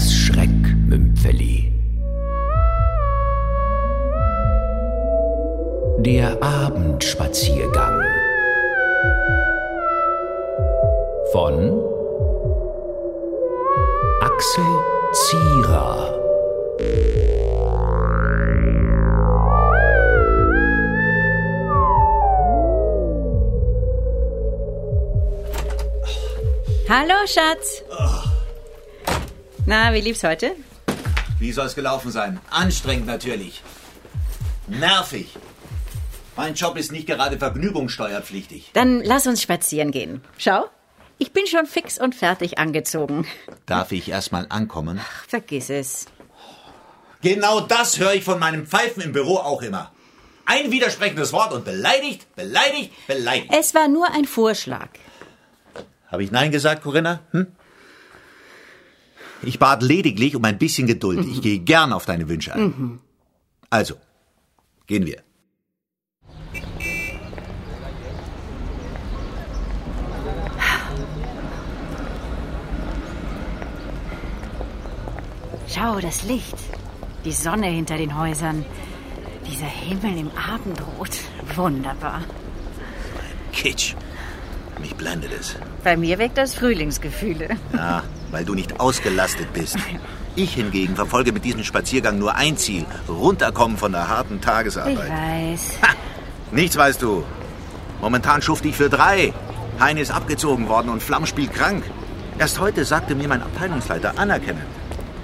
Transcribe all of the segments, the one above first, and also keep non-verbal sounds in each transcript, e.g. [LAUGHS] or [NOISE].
Das Schreckmümpfeli. Der Abendspaziergang. Von Axel Zierer. Hallo, Schatz. Na, wie lief's heute? Wie soll es gelaufen sein? Anstrengend natürlich. Nervig. Mein Job ist nicht gerade vergnügungssteuerpflichtig. Dann lass uns spazieren gehen. Schau, ich bin schon fix und fertig angezogen. Darf ich erstmal ankommen? Ach, vergiss es. Genau das höre ich von meinem Pfeifen im Büro auch immer. Ein widersprechendes Wort und beleidigt, beleidigt, beleidigt. Es war nur ein Vorschlag. Habe ich Nein gesagt, Corinna? Hm? Ich bat lediglich um ein bisschen Geduld. Ich gehe gern auf deine Wünsche ein. Also, gehen wir. Schau, das Licht. Die Sonne hinter den Häusern. Dieser Himmel im Abendrot. Wunderbar. Kitsch. Mich blendet es. Bei mir weckt das Frühlingsgefühle. Ja, weil du nicht ausgelastet bist. Ich hingegen verfolge mit diesem Spaziergang nur ein Ziel. Runterkommen von der harten Ich Tagesarbeit. weiß. Ha, nichts weißt du. Momentan schufte ich für drei. Heine ist abgezogen worden und Flamm spielt krank. Erst heute sagte mir mein Abteilungsleiter anerkennend.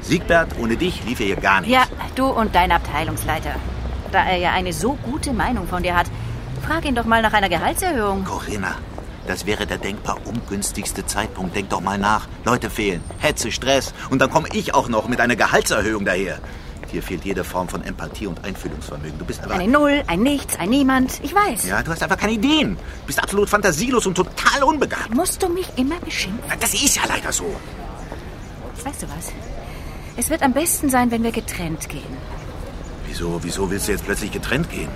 Siegbert, ohne dich lief hier gar nichts. Ja, du und dein Abteilungsleiter. Da er ja eine so gute Meinung von dir hat, frag ihn doch mal nach einer Gehaltserhöhung. Corinna, das wäre der denkbar ungünstigste Zeitpunkt. Denk doch mal nach. Leute fehlen, Hetze, Stress. Und dann komme ich auch noch mit einer Gehaltserhöhung daher. Dir fehlt jede Form von Empathie und Einfühlungsvermögen. Du bist einfach... Eine Null, ein Nichts, ein Niemand. Ich weiß. Ja, du hast einfach keine Ideen. Du bist absolut fantasielos und total unbegabt. Musst du mich immer beschimpfen? Das ist ja leider so. Weißt du was? Es wird am besten sein, wenn wir getrennt gehen. Wieso, wieso willst du jetzt plötzlich getrennt gehen?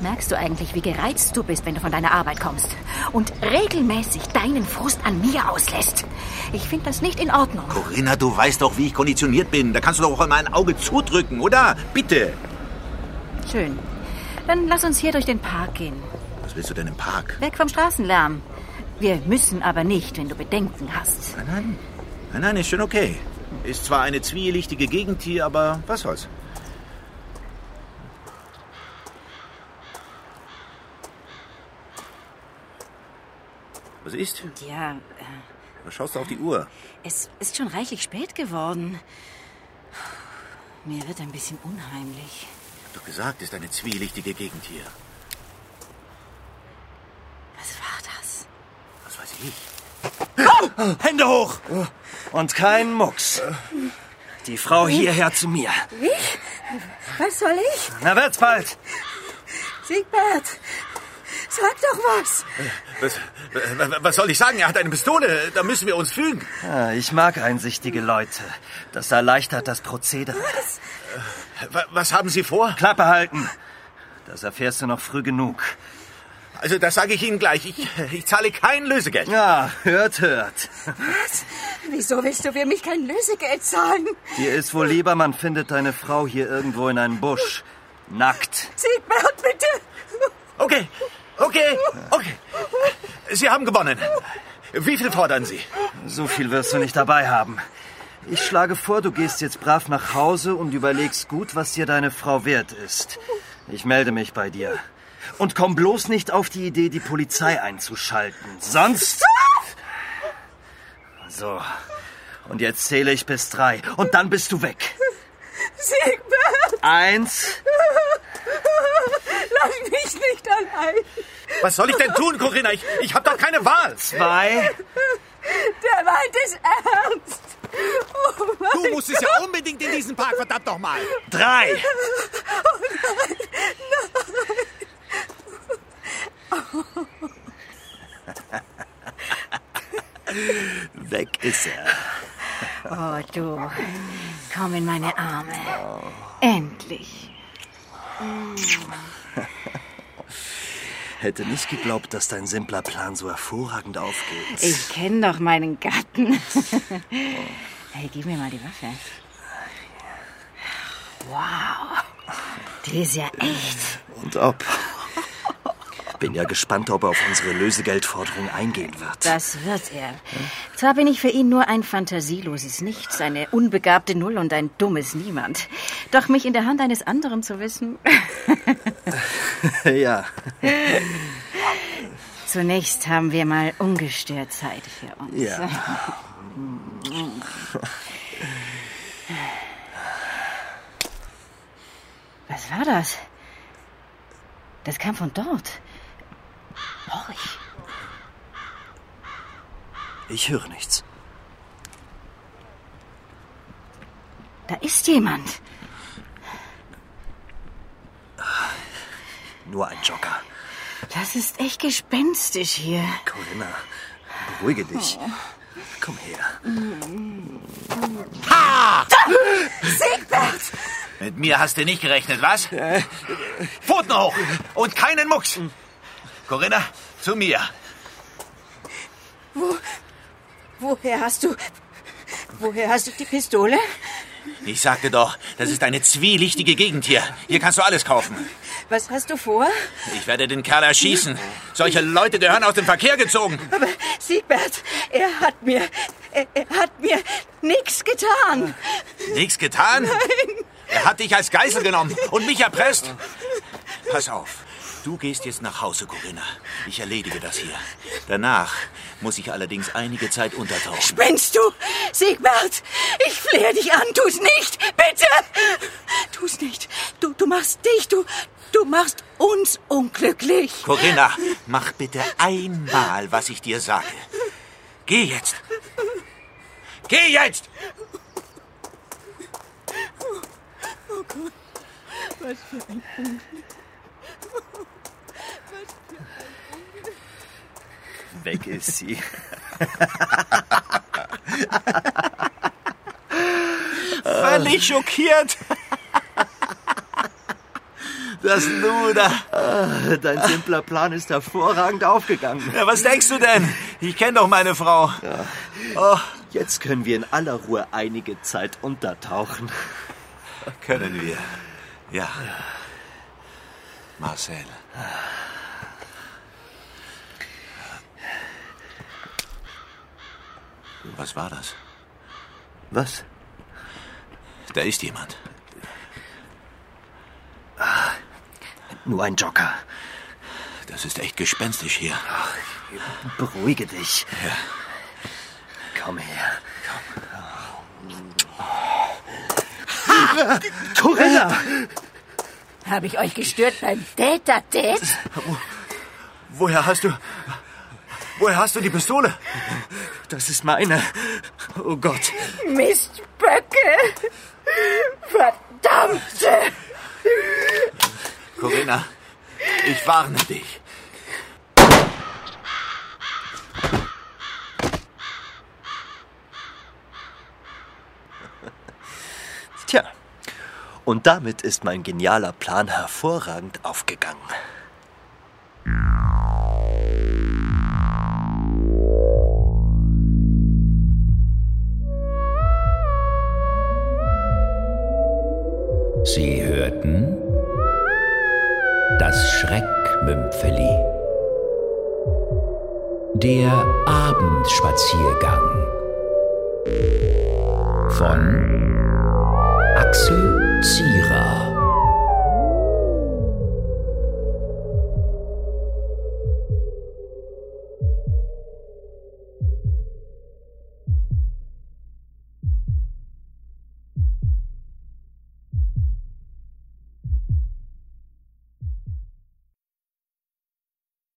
Merkst du eigentlich, wie gereizt du bist, wenn du von deiner Arbeit kommst und regelmäßig deinen Frust an mir auslässt? Ich finde das nicht in Ordnung. Corinna, du weißt doch, wie ich konditioniert bin. Da kannst du doch auch mal ein Auge zudrücken, oder? Bitte. Schön. Dann lass uns hier durch den Park gehen. Was willst du denn im Park? Weg vom Straßenlärm. Wir müssen aber nicht, wenn du Bedenken hast. Nein, nein. Nein, nein, ist schon okay. Ist zwar eine zwielichtige Gegend hier, aber was soll's. Was ist? Ja, äh, Was schaust du auf die Uhr? es ist schon reichlich spät geworden. Mir wird ein bisschen unheimlich. Ich hab doch gesagt, ist eine zwielichtige Gegend hier. Was war das? Was weiß ich? Hände hoch! Und kein Mucks. Die Frau hierher zu mir. Was soll ich? Na, wird's bald. Siegbert, sag doch was. Was, was soll ich sagen? Er hat eine Pistole. Da müssen wir uns fügen. Ja, ich mag einsichtige Leute. Das erleichtert das Prozedere. Wa- Was haben Sie vor? Klappe halten. Das erfährst du noch früh genug. Also, das sage ich Ihnen gleich. Ich, ich zahle kein Lösegeld. Ja, hört, hört. Was? Wieso willst du für mich kein Lösegeld zahlen? Dir ist wohl lieber, man findet deine Frau hier irgendwo in einem Busch. Nackt. Siegbert, bitte. Okay, okay, okay. Sie haben gewonnen. Wie viel fordern Sie? So viel wirst du nicht dabei haben. Ich schlage vor, du gehst jetzt brav nach Hause und überlegst gut, was dir deine Frau wert ist. Ich melde mich bei dir. Und komm bloß nicht auf die Idee, die Polizei einzuschalten. Sonst... So. Und jetzt zähle ich bis drei. Und dann bist du weg. Siegbert, Eins. [LAUGHS] lass mich nicht allein. Was soll ich denn tun, Corinna? Ich, ich habe doch keine Wahl. Zwei. Der meint es ernst. Oh. Du musstest ja unbedingt in diesen Park, verdammt noch mal. Drei. [LAUGHS] Weg ist er. Oh, du. Komm in meine Arme. Endlich. [LAUGHS] Hätte nicht geglaubt, dass dein simpler Plan so hervorragend aufgeht. Ich kenne doch meinen Gatten. [LAUGHS] Hey, gib mir mal die Waffe. Wow. Die ist ja echt. Und ob. Bin ja gespannt, ob er auf unsere Lösegeldforderung eingehen wird. Das wird er. Zwar bin ich für ihn nur ein fantasieloses Nichts, eine unbegabte Null und ein dummes Niemand. Doch mich in der Hand eines anderen zu wissen. [LAUGHS] ja. Zunächst haben wir mal ungestört Zeit für uns. Ja. Was war das? Das kam von dort. Horch. Ich höre nichts. Da ist jemand. Nur ein Jogger. Das ist echt gespenstisch hier. Corinna, beruhige dich. Komm her. Siegbert! Mit mir hast du nicht gerechnet, was? Pfoten hoch und keinen Mucks. Corinna, zu mir. Woher hast du. Woher hast du die Pistole? Ich sagte doch, das ist eine zwielichtige Gegend hier. Hier kannst du alles kaufen. Was hast du vor? Ich werde den Kerl erschießen. Solche Leute gehören aus dem Verkehr gezogen. Aber Siegbert, er hat mir. Er, er hat mir nichts getan. Nichts getan? Nein. Er hat dich als Geisel genommen und mich erpresst. Pass auf. Du gehst jetzt nach Hause, Corinna. Ich erledige das hier. Danach muss ich allerdings einige Zeit untertauchen. Spinnst du? Siegbert, ich flehe dich an. Tu's nicht, bitte. Tu's nicht. Du, du machst dich, du, du machst uns unglücklich. Corinna, mach bitte einmal, was ich dir sage. Geh jetzt. Geh jetzt! Was für ein Unglück. Weg ist sie. Völlig schockiert. Das Luder. Ah, Dein simpler Plan ist hervorragend aufgegangen. Ja, was denkst du denn? Ich kenne doch meine Frau. Oh, Jetzt können wir in aller Ruhe einige Zeit untertauchen. können wir. Ja. Marcel. Was war das? Was? Da ist jemand. Nur ein Jogger. Das ist echt gespenstisch hier. Beruhige dich. Ja. Komm her. Corinna! Habe ich euch gestört beim Date-a-Date? Woher hast du. Woher hast du die Pistole? Das ist meine. Oh Gott. Mistböcke! Verdammte! Corinna, ich warne dich. Tja. Und damit ist mein genialer Plan hervorragend aufgegangen. Sie hörten das Schreckmümpfeli. Der Abendspaziergang von Axel Zier.